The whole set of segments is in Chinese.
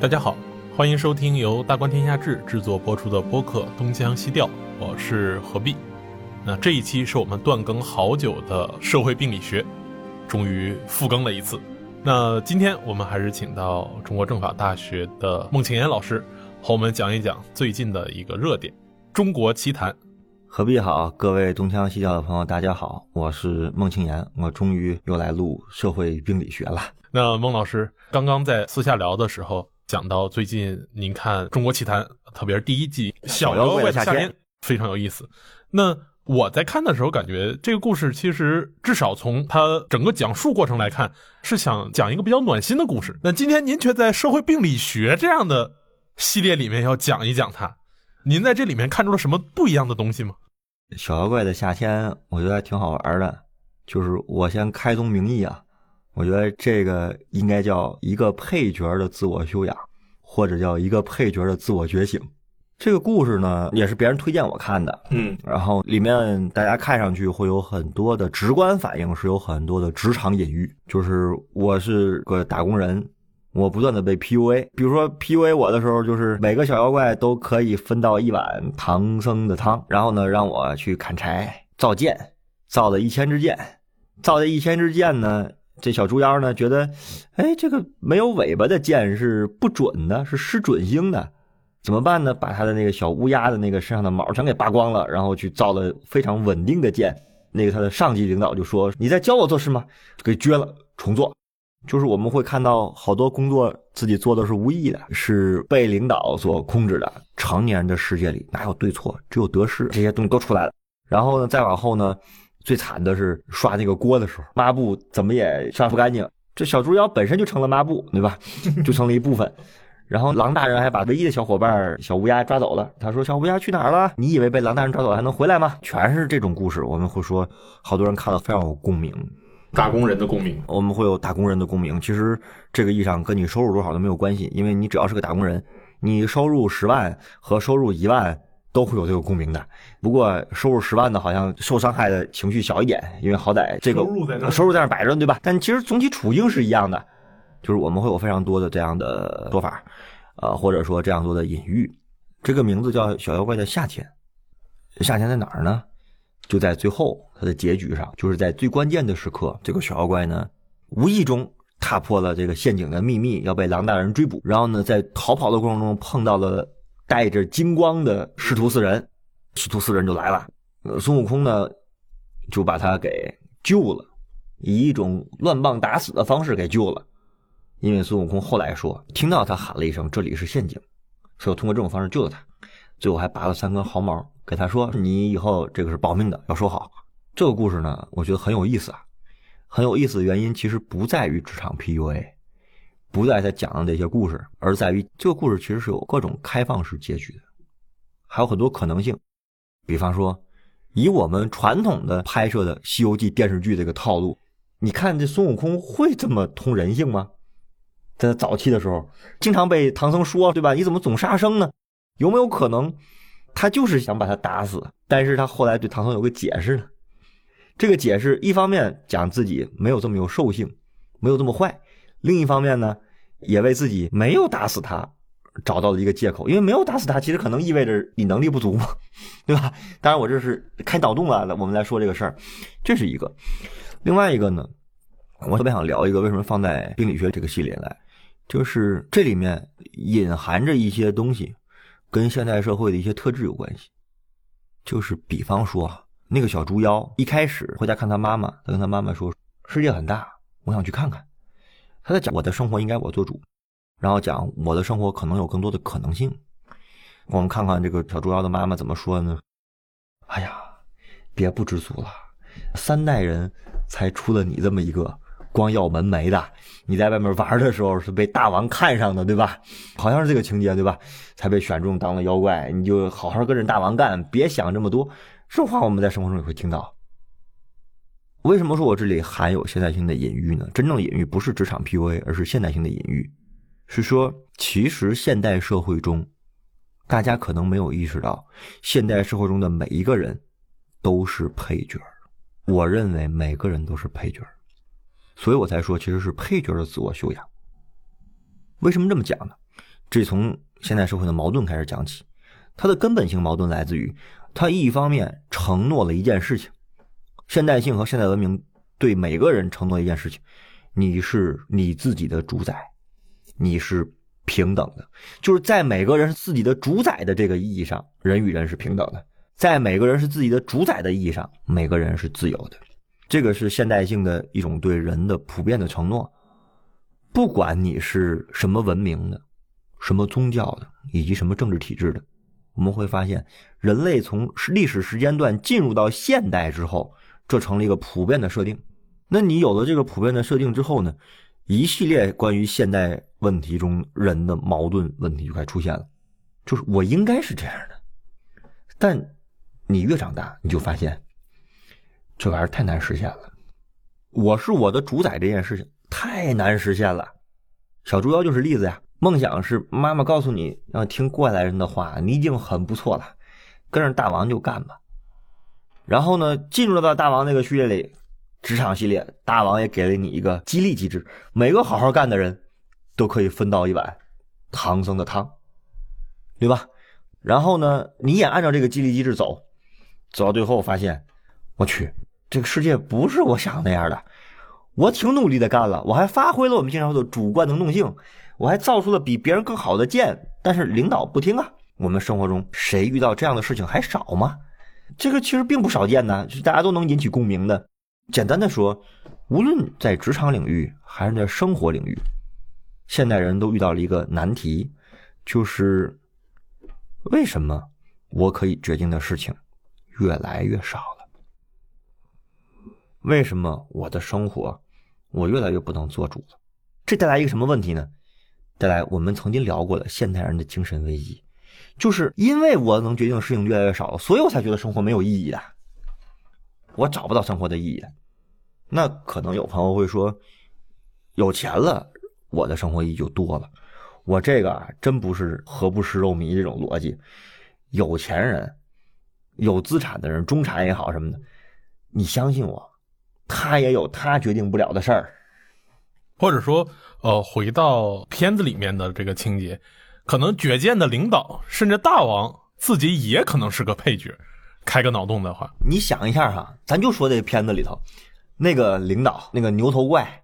大家好，欢迎收听由大观天下志制作播出的播客《东腔西调》，我是何必。那这一期是我们断更好久的社会病理学，终于复更了一次。那今天我们还是请到中国政法大学的孟庆岩老师，和我们讲一讲最近的一个热点——中国奇谈。何必好，各位东腔西调的朋友，大家好，我是孟庆岩，我终于又来录社会病理学了。那孟老师刚刚在私下聊的时候讲到，最近您看《中国奇谭》，特别是第一季《小妖怪的夏天》，非常有意思。那我在看的时候，感觉这个故事其实至少从它整个讲述过程来看，是想讲一个比较暖心的故事。那今天您却在社会病理学这样的系列里面要讲一讲它，您在这里面看出了什么不一样的东西吗？小妖怪的夏天，我觉得还挺好玩的。就是我先开宗明义啊，我觉得这个应该叫一个配角的自我修养，或者叫一个配角的自我觉醒。这个故事呢，也是别人推荐我看的，嗯，然后里面大家看上去会有很多的直观反应，是有很多的职场隐喻。就是我是个打工人，我不断的被 PUA，比如说 PUA 我的时候，就是每个小妖怪都可以分到一碗唐僧的汤，然后呢让我去砍柴造剑，造了一千支箭，造这一千支箭呢，这小猪妖呢觉得，哎，这个没有尾巴的箭是不准的，是失准星的。怎么办呢？把他的那个小乌鸦的那个身上的毛全给扒光了，然后去造了非常稳定的剑。那个他的上级领导就说：“你在教我做事吗？”给撅了，重做。就是我们会看到好多工作自己做的是无意的，是被领导所控制的。成年人的世界里哪有对错，只有得失，这些东西都出来了。然后呢，再往后呢，最惨的是刷那个锅的时候，抹布怎么也刷不干净。这小猪妖本身就成了抹布，对吧？就成了一部分。然后狼大人还把唯一的小伙伴小乌鸦抓走了。他说：“小乌鸦去哪儿了？你以为被狼大人抓走还能回来吗？”全是这种故事，我们会说，好多人看了非常有共鸣。打工人的共鸣，我们会有打工人的共鸣。其实这个意义上跟你收入多少都没有关系，因为你只要是个打工人，你收入十万和收入一万都会有这个共鸣的。不过收入十万的好像受伤害的情绪小一点，因为好歹这个收入在那收入在那摆着，对吧？但其实总体处境是一样的。就是我们会有非常多的这样的说法，呃，或者说这样多的隐喻。这个名字叫《小妖怪的夏天》，夏天在哪儿呢？就在最后它的结局上，就是在最关键的时刻，这个小妖怪呢，无意中踏破了这个陷阱的秘密，要被狼大人追捕。然后呢，在逃跑的过程中碰到了带着金光的师徒四人，师徒四人就来了。孙悟空呢，就把他给救了，以一种乱棒打死的方式给救了。因为孙悟空后来说，听到他喊了一声“这里是陷阱”，所以通过这种方式救了他。最后还拔了三根毫毛给他说：“你以后这个是保命的，要收好。”这个故事呢，我觉得很有意思啊。很有意思的原因其实不在于职场 PUA，不在他讲的这些故事，而在于这个故事其实是有各种开放式结局的，还有很多可能性。比方说，以我们传统的拍摄的《西游记》电视剧这个套路，你看这孙悟空会这么通人性吗？在早期的时候，经常被唐僧说，对吧？你怎么总杀生呢？有没有可能，他就是想把他打死？但是他后来对唐僧有个解释呢。这个解释一方面讲自己没有这么有兽性，没有这么坏；另一方面呢，也为自己没有打死他找到了一个借口。因为没有打死他，其实可能意味着你能力不足嘛，对吧？当然，我这是开脑洞了，我们来说这个事儿，这是一个。另外一个呢，我特别想聊一个为什么放在病理学这个系列来。就是这里面隐含着一些东西，跟现代社会的一些特质有关系。就是比方说，那个小猪妖一开始回家看他妈妈，他跟他妈妈说：“世界很大，我想去看看。”他在讲我的生活应该我做主，然后讲我的生活可能有更多的可能性。我们看看这个小猪妖的妈妈怎么说呢？哎呀，别不知足了，三代人才出了你这么一个。光耀门楣的，你在外面玩的时候是被大王看上的，对吧？好像是这个情节，对吧？才被选中当了妖怪，你就好好跟着大王干，别想这么多。这话我们在生活中也会听到。为什么说我这里含有现代性的隐喻呢？真正隐喻不是职场 PUA，而是现代性的隐喻，是说其实现代社会中，大家可能没有意识到，现代社会中的每一个人都是配角。我认为每个人都是配角。所以我才说，其实是配角的自我修养。为什么这么讲呢？这从现代社会的矛盾开始讲起。它的根本性矛盾来自于，它一方面承诺了一件事情，现代性和现代文明对每个人承诺一件事情：你是你自己的主宰，你是平等的。就是在每个人是自己的主宰的这个意义上，人与人是平等的；在每个人是自己的主宰的意义上，每个人是自由的。这个是现代性的一种对人的普遍的承诺。不管你是什么文明的、什么宗教的，以及什么政治体制的。我们会发现，人类从历史时间段进入到现代之后，这成了一个普遍的设定。那你有了这个普遍的设定之后呢，一系列关于现代问题中人的矛盾问题就开始出现了。就是我应该是这样的，但你越长大，你就发现这玩意儿太难实现了。我是我的主宰这件事情太难实现了。小猪妖就是例子呀。梦想是妈妈告诉你要听过来人的话，你已经很不错了，跟着大王就干吧。然后呢，进入到大王那个序列里，职场系列，大王也给了你一个激励机制，每个好好干的人都可以分到一碗唐僧的汤，对吧？然后呢，你也按照这个激励机制走，走到最后发现，我去，这个世界不是我想的那样的。我挺努力的干了，我还发挥了我们经常说的主观能动性。我还造出了比别人更好的剑，但是领导不听啊！我们生活中谁遇到这样的事情还少吗？这个其实并不少见呢，是大家都能引起共鸣的。简单的说，无论在职场领域还是在生活领域，现代人都遇到了一个难题，就是为什么我可以决定的事情越来越少了？为什么我的生活我越来越不能做主了？这带来一个什么问题呢？带来，我们曾经聊过的现代人的精神危机，就是因为我能决定的事情越来越少了，所以我才觉得生活没有意义的，我找不到生活的意义。那可能有朋友会说，有钱了，我的生活意义就多了。我这个真不是何不食肉糜这种逻辑。有钱人、有资产的人，中产也好什么的，你相信我，他也有他决定不了的事儿，或者说。呃，回到片子里面的这个情节，可能绝剑的领导甚至大王自己也可能是个配角。开个脑洞的话，你想一下哈，咱就说这片子里头那个领导，那个牛头怪，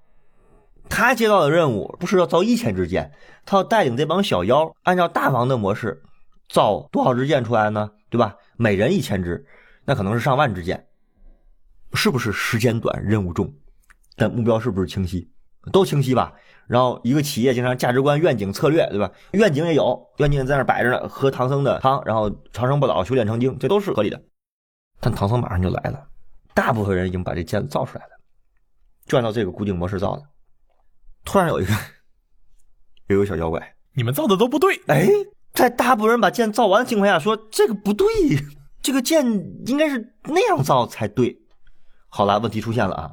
他接到的任务不是要造一千支箭，他要带领这帮小妖按照大王的模式造多少支箭出来呢？对吧？每人一千支，那可能是上万支箭，是不是时间短，任务重，但目标是不是清晰？都清晰吧？然后一个企业经常价值观、愿景、策略，对吧？愿景也有，愿景在那摆着呢，喝唐僧的汤，然后长生不老、修炼成精，这都是合理的。但唐僧马上就来了，大部分人已经把这剑造出来了，就按照这个固定模式造的。突然有一个 有一个小妖怪，你们造的都不对。哎，在大部分人把剑造完的情况下，说这个不对，这个剑应该是那样造才对。好了，问题出现了啊，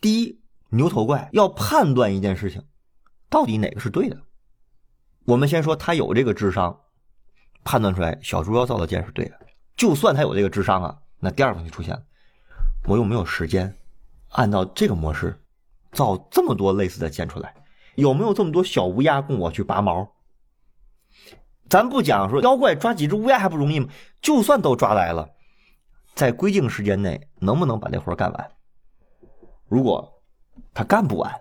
第一。牛头怪要判断一件事情，到底哪个是对的。我们先说他有这个智商，判断出来小猪妖造的剑是对的。就算他有这个智商啊，那第二个问题出现了：我有没有时间按照这个模式造这么多类似的剑出来？有没有这么多小乌鸦供我去拔毛？咱不讲说妖怪抓几只乌鸦还不容易吗？就算都抓来了，在规定时间内能不能把这活干完？如果他干不完，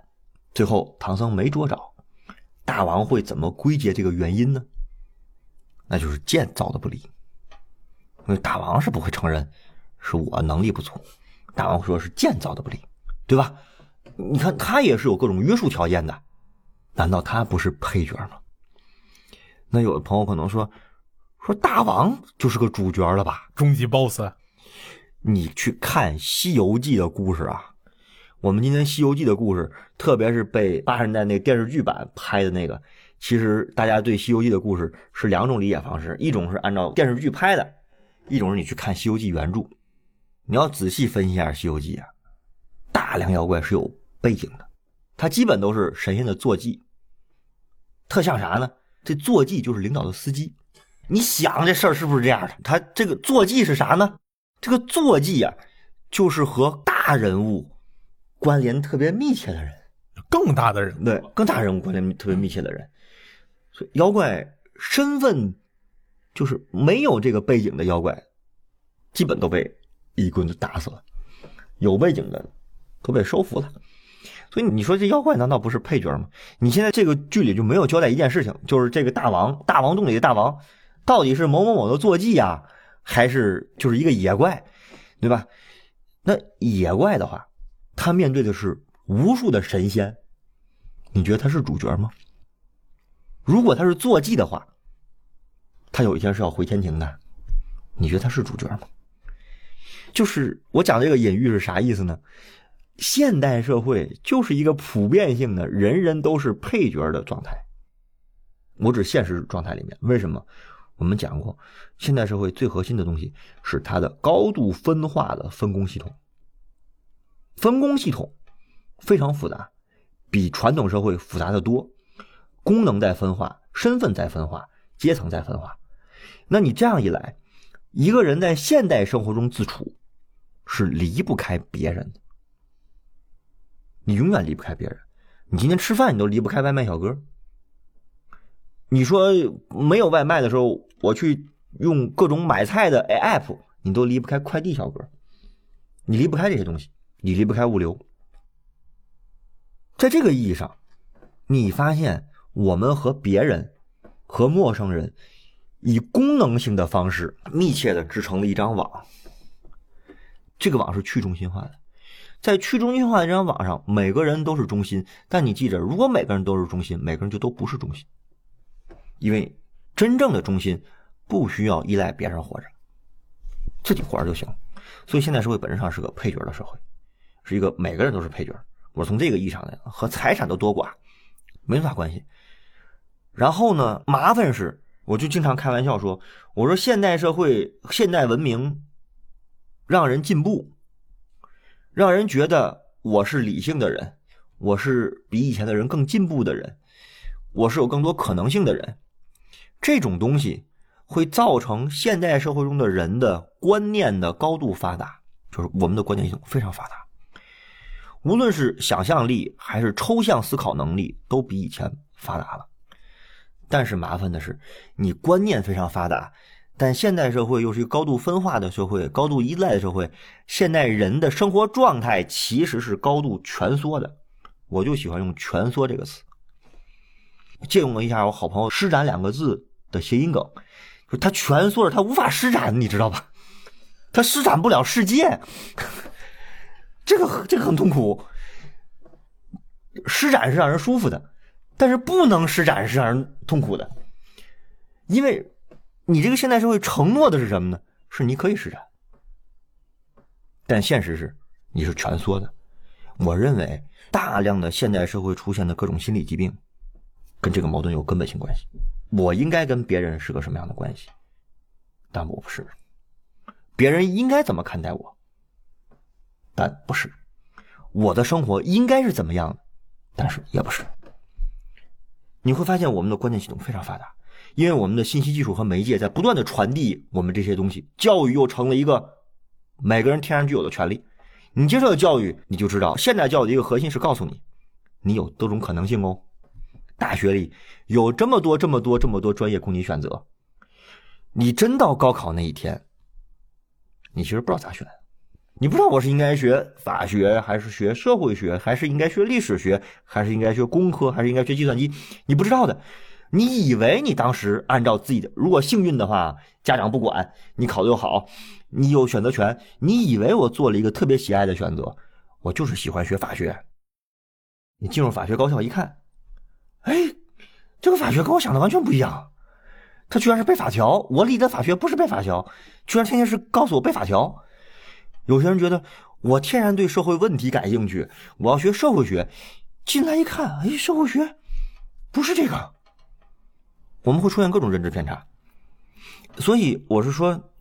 最后唐僧没捉着，大王会怎么归结这个原因呢？那就是剑造的不利。因为大王是不会承认是我能力不足，大王说是剑造的不利，对吧？你看他也是有各种约束条件的，难道他不是配角吗？那有的朋友可能说，说大王就是个主角了吧？终极 BOSS，你去看《西游记》的故事啊。我们今天《西游记》的故事，特别是被八十年代那电视剧版拍的那个，其实大家对《西游记》的故事是两种理解方式：一种是按照电视剧拍的，一种是你去看《西游记》原著。你要仔细分析一下《西游记》啊，大量妖怪是有背景的，它基本都是神仙的坐骑，特像啥呢？这坐骑就是领导的司机。你想这事儿是不是这样的？他这个坐骑是啥呢？这个坐骑呀，就是和大人物。关联特别密切的人，更大的人，对更大人物关联特别密切的人，所以妖怪身份就是没有这个背景的妖怪，基本都被一棍子打死了；有背景的都被收服了。所以你说这妖怪难道不是配角吗？你现在这个剧里就没有交代一件事情，就是这个大王大王洞里的大王到底是某某某的坐骑呀，还是就是一个野怪，对吧？那野怪的话，他面对的是无数的神仙，你觉得他是主角吗？如果他是坐骑的话，他有一天是要回天庭的，你觉得他是主角吗？就是我讲这个隐喻是啥意思呢？现代社会就是一个普遍性的人人都是配角的状态。我指现实状态里面，为什么？我们讲过，现代社会最核心的东西是它的高度分化的分工系统。分工系统非常复杂，比传统社会复杂的多。功能在分化，身份在分化，阶层在分化。那你这样一来，一个人在现代生活中自处，是离不开别人的。你永远离不开别人，你今天吃饭你都离不开外卖小哥。你说没有外卖的时候，我去用各种买菜的 app，你都离不开快递小哥。你离不开这些东西，你离不开物流。在这个意义上，你发现我们和别人、和陌生人以功能性的方式密切的织成了一张网。这个网是去中心化的。在去中心化的这张网上，每个人都是中心。但你记着，如果每个人都是中心，每个人就都不是中心。因为真正的中心不需要依赖别人活着，自己活着就行。所以现代社会本质上是个配角的社会，是一个每个人都是配角。我从这个意义上来，和财产的多寡没啥关系。然后呢，麻烦是，我就经常开玩笑说，我说现代社会、现代文明让人进步。让人觉得我是理性的人，我是比以前的人更进步的人，我是有更多可能性的人。这种东西会造成现代社会中的人的观念的高度发达，就是我们的观念系统非常发达，无论是想象力还是抽象思考能力都比以前发达了。但是麻烦的是，你观念非常发达。但现代社会又是一个高度分化的社会，高度依赖的社会。现代人的生活状态其实是高度蜷缩的，我就喜欢用“蜷缩”这个词。借用了一下我好朋友“施展”两个字的谐音梗，就他蜷缩着，他无法施展，你知道吧？他施展不了世界，这个这个很痛苦。施展是让人舒服的，但是不能施展是让人痛苦的，因为。你这个现代社会承诺的是什么呢？是你可以施展，但现实是你是蜷缩的。我认为大量的现代社会出现的各种心理疾病，跟这个矛盾有根本性关系。我应该跟别人是个什么样的关系？但我不是。别人应该怎么看待我？但不是。我的生活应该是怎么样的？但是也不是。你会发现我们的观念系统非常发达。因为我们的信息技术和媒介在不断的传递我们这些东西，教育又成了一个每个人天然具有的权利。你接受了教育，你就知道现代教育的一个核心是告诉你，你有多种可能性哦。大学里有这么多、这么多、这么多专业供你选择，你真到高考那一天，你其实不知道咋选，你不知道我是应该学法学，还是学社会学，还是应该学历史学，还是应该学工科，还是应该学计算机，你不知道的。你以为你当时按照自己的，如果幸运的话，家长不管你考的又好，你有选择权。你以为我做了一个特别喜爱的选择，我就是喜欢学法学。你进入法学高校一看，哎，这个法学跟我想的完全不一样，他居然是背法条。我理的法学不是背法条，居然天天是告诉我背法条。有些人觉得我天然对社会问题感兴趣，我要学社会学。进来一看，哎，社会学不是这个。我们会出现各种认知偏差，所以我是说，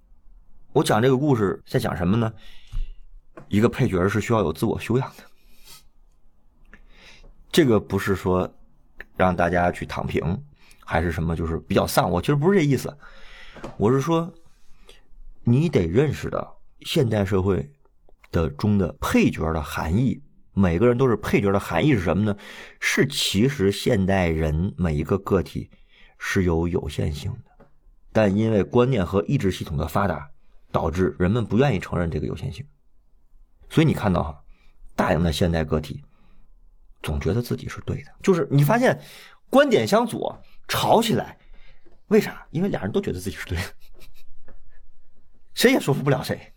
我讲这个故事在讲什么呢？一个配角是需要有自我修养的，这个不是说让大家去躺平，还是什么，就是比较丧。我其实不是这意思，我是说，你得认识到现代社会的中的配角的含义，每个人都是配角的含义是什么呢？是其实现代人每一个个体。是有有限性的，但因为观念和意志系统的发达，导致人们不愿意承认这个有限性。所以你看到哈，大量的现代个体总觉得自己是对的，就是你发现观点相左，吵起来，为啥？因为俩人都觉得自己是对的，谁也说服不了谁。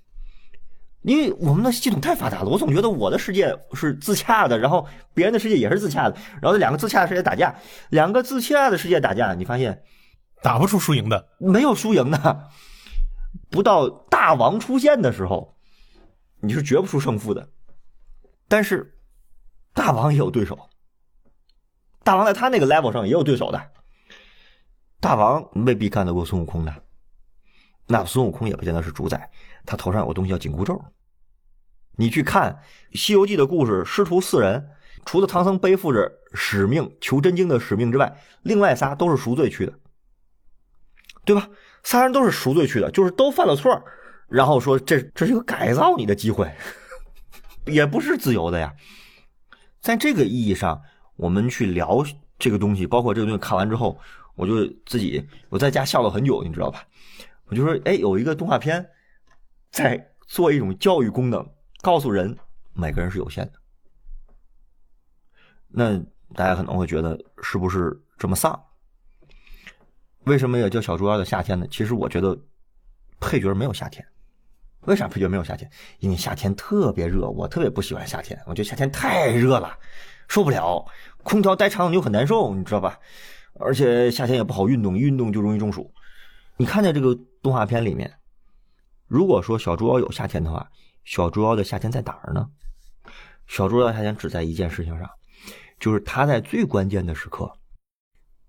因为我们的系统太发达了，我总觉得我的世界是自洽的，然后别人的世界也是自洽的，然后这两个自洽的世界打架，两个自洽的世界打架，你发现打不出输赢的，没有输赢的，不到大王出现的时候，你是决不出胜负的。但是大王也有对手，大王在他那个 level 上也有对手的，大王未必干得过孙悟空的，那孙悟空也不见得是主宰，他头上有个东西叫紧箍咒。你去看《西游记》的故事，师徒四人，除了唐僧背负着使命求真经的使命之外，另外仨都是赎罪去的，对吧？仨人都是赎罪去的，就是都犯了错，然后说这这是一个改造你的机会，也不是自由的呀。在这个意义上，我们去聊这个东西，包括这个东西看完之后，我就自己我在家笑了很久，你知道吧？我就说，哎，有一个动画片在做一种教育功能。告诉人，每个人是有限的。那大家可能会觉得是不是这么丧？为什么也叫小猪妖的夏天呢？其实我觉得配角没有夏天。为啥配角没有夏天？因为夏天特别热，我特别不喜欢夏天。我觉得夏天太热了，受不了，空调待长了就很难受，你知道吧？而且夏天也不好运动，运动就容易中暑。你看见这个动画片里面，如果说小猪妖有夏天的话。小猪妖的夏天在哪儿呢？小猪妖的夏天只在一件事情上，就是他在最关键的时刻，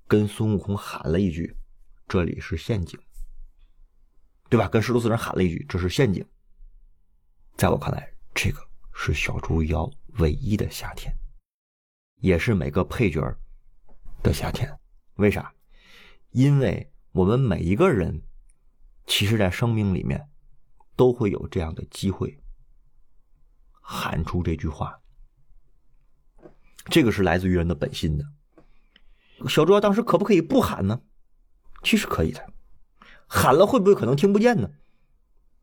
跟孙悟空喊了一句：“这里是陷阱。”对吧？跟师徒四人喊了一句：“这是陷阱。”在我看来，这个是小猪妖唯一的夏天，也是每个配角的夏天。为啥？因为我们每一个人，其实，在生命里面，都会有这样的机会。喊出这句话，这个是来自于人的本心的。小猪当时可不可以不喊呢？其实可以的，喊了会不会可能听不见呢？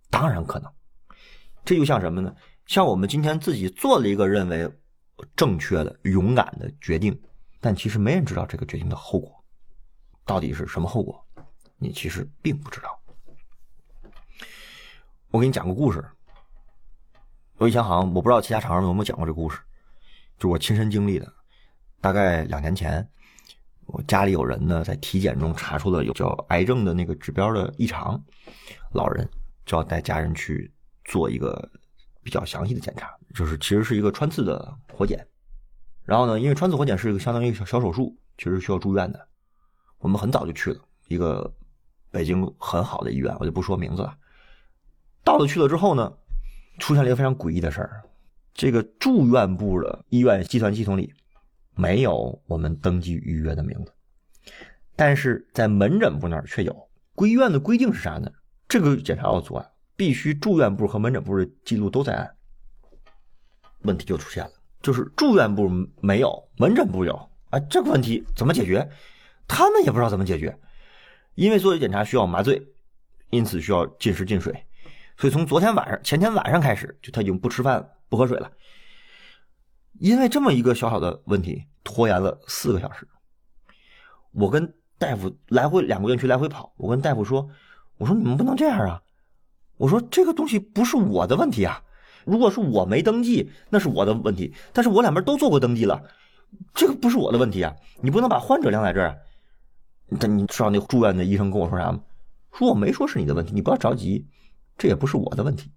当然可能。这就像什么呢？像我们今天自己做了一个认为正确的、勇敢的决定，但其实没人知道这个决定的后果到底是什么后果，你其实并不知道。我给你讲个故事。我以前好像我不知道其他厂商有没有讲过这故事，就是我亲身经历的。大概两年前，我家里有人呢在体检中查出了有叫癌症的那个指标的异常，老人就要带家人去做一个比较详细的检查，就是其实是一个穿刺的活检。然后呢，因为穿刺活检是一个相当于小小手术，其实需要住院的。我们很早就去了一个北京很好的医院，我就不说名字了。到了去了之后呢。出现了一个非常诡异的事儿，这个住院部的医院计算系统里没有我们登记预约的名字，但是在门诊部那儿却有。归医院的规定是啥呢？这个检查要做啊，必须住院部和门诊部的记录都在案。问题就出现了，就是住院部没有，门诊部有啊，这个问题怎么解决？他们也不知道怎么解决，因为做这检查需要麻醉，因此需要禁食禁水。所以从昨天晚上、前天晚上开始，就他已经不吃饭、不喝水了。因为这么一个小小的问题，拖延了四个小时。我跟大夫来回两个院区来回跑，我跟大夫说：“我说你们不能这样啊！我说这个东西不是我的问题啊！如果是我没登记，那是我的问题。但是我两边都做过登记了，这个不是我的问题啊！你不能把患者晾在这儿。但你知道那住院的医生跟我说啥吗？说我没说是你的问题，你不要着急。”这也不是我的问题，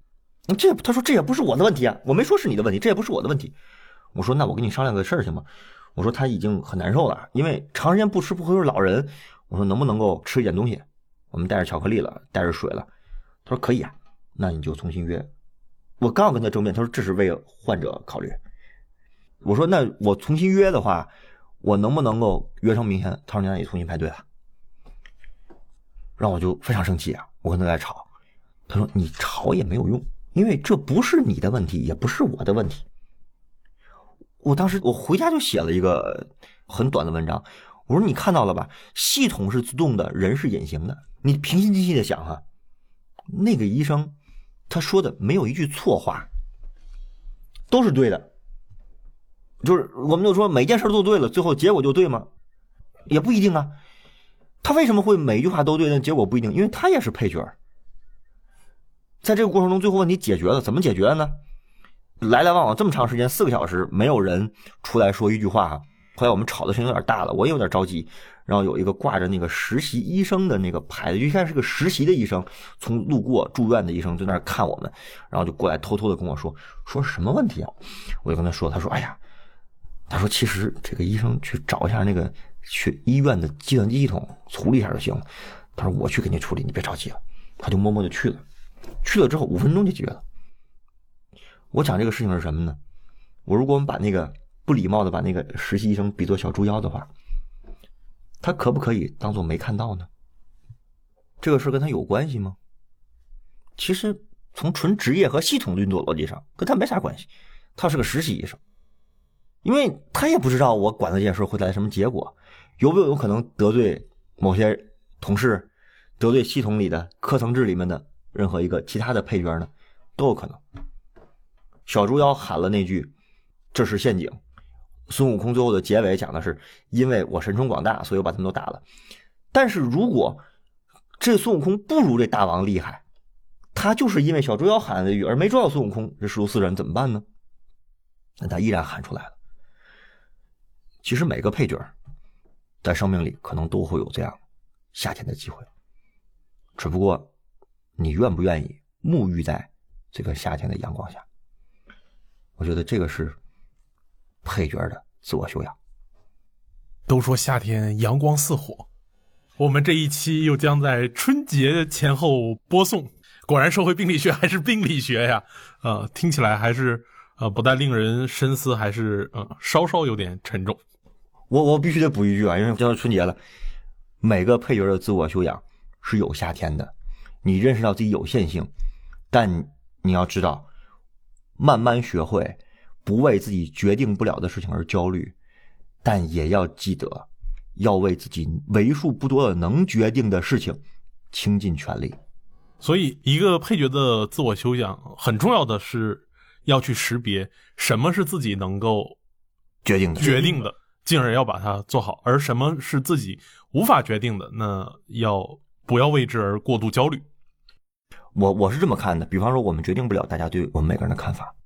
这他说这也不是我的问题啊，我没说是你的问题，这也不是我的问题。我说那我跟你商量个事儿行吗？我说他已经很难受了，因为长时间不吃不喝是老人。我说能不能够吃一点东西？我们带着巧克力了，带着水了。他说可以啊，那你就重新约。我刚要跟他争辩，他说这是为患者考虑。我说那我重新约的话，我能不能够约成明天？他说你让你重新排队了。让我就非常生气啊，我跟他在吵。他说：“你吵也没有用，因为这不是你的问题，也不是我的问题。”我当时我回家就写了一个很短的文章，我说你看到了吧？系统是自动的，人是隐形的。你平心静气的想哈，那个医生他说的没有一句错话，都是对的。就是我们就说每件事做对了，最后结果就对吗？也不一定啊。他为什么会每一句话都对，但结果不一定？因为他也是配角。在这个过程中，最后问题解决了，怎么解决的呢？来来往往这么长时间，四个小时，没有人出来说一句话。后来我们吵的声音有点大了，我也有点着急。然后有一个挂着那个实习医生的那个牌子，一看是个实习的医生，从路过住院的医生在那儿看我们，然后就过来偷偷的跟我说：“说什么问题啊？”我就跟他说：“他说，哎呀，他说其实这个医生去找一下那个去医院的计算机系统处理一下就行了。他说我去给你处理，你别着急了。”他就默默就去了，去了之后五分钟就解决了。我讲这个事情是什么呢？我如果我们把那个。不礼貌的把那个实习医生比作小猪妖的话，他可不可以当做没看到呢？这个事跟他有关系吗？其实从纯职业和系统运作逻辑上，跟他没啥关系。他是个实习医生，因为他也不知道我管的这件事会带来什么结果，有没有可能得罪某些同事，得罪系统里的科层制里面的任何一个其他的配角呢？都有可能。小猪妖喊了那句：“这是陷阱。”孙悟空最后的结尾讲的是，因为我神通广大，所以我把他们都打了。但是如果这孙悟空不如这大王厉害，他就是因为小猪妖喊的语而没抓到孙悟空，这师徒四人怎么办呢？那他依然喊出来了。其实每个配角在生命里可能都会有这样夏天的机会，只不过你愿不愿意沐浴在这个夏天的阳光下？我觉得这个是。配角的自我修养。都说夏天阳光似火，我们这一期又将在春节前后播送。果然，社会病理学 还是病理学呀！呃，听起来还是呃不但令人深思，还是呃稍稍有点沉重。我我必须得补一句啊，因为将要春节了，每个配角的自我修养是有夏天的。你认识到自己有限性，但你要知道，慢慢学会。不为自己决定不了的事情而焦虑，但也要记得，要为自己为数不多的能决定的事情倾尽全力。所以，一个配角的自我修养很重要的是要去识别什么是自己能够决定的，决定的，进而要把它做好；而什么是自己无法决定的，那要不要为之而过度焦虑？我我是这么看的。比方说，我们决定不了大家对我们每个人的看法。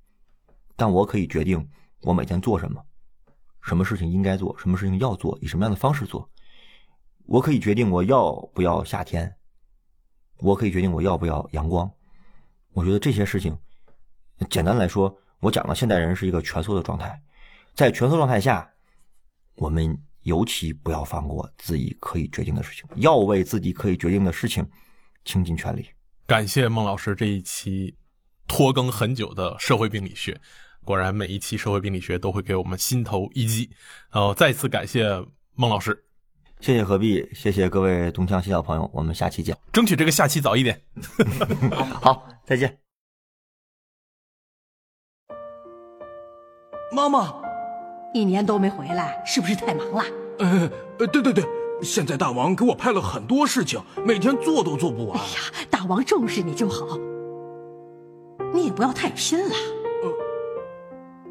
但我可以决定我每天做什么，什么事情应该做，什么事情要做，以什么样的方式做。我可以决定我要不要夏天，我可以决定我要不要阳光。我觉得这些事情，简单来说，我讲了，现代人是一个蜷缩的状态，在蜷缩状态下，我们尤其不要放过自己可以决定的事情，要为自己可以决定的事情倾尽全力。感谢孟老师这一期拖更很久的社会病理学。果然，每一期社会病理学都会给我们心头一击。呃，再次感谢孟老师，谢谢何必，谢谢各位东腔西调朋友，我们下期见，争取这个下期早一点。好，再见。妈妈，一年都没回来，是不是太忙了？呃，对对对，现在大王给我派了很多事情，每天做都做不完。哎呀，大王重视你就好，你也不要太拼了。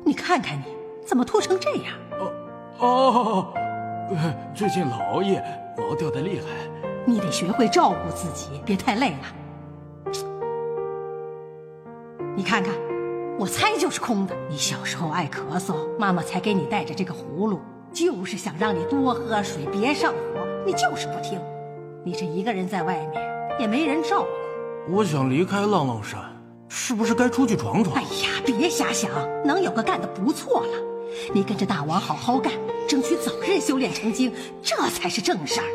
你看看你，怎么秃成这样？哦哦，最近老熬夜，毛掉的厉害。你得学会照顾自己，别太累了。你看看，我猜就是空的。你小时候爱咳嗽，妈妈才给你带着这个葫芦，就是想让你多喝水，别上火。你就是不听。你这一个人在外面，也没人照顾。我想离开浪浪山。是不是该出去闯闯？哎呀，别瞎想，能有个干的不错了。你跟着大王好好干，争取早日修炼成精，这才是正事儿。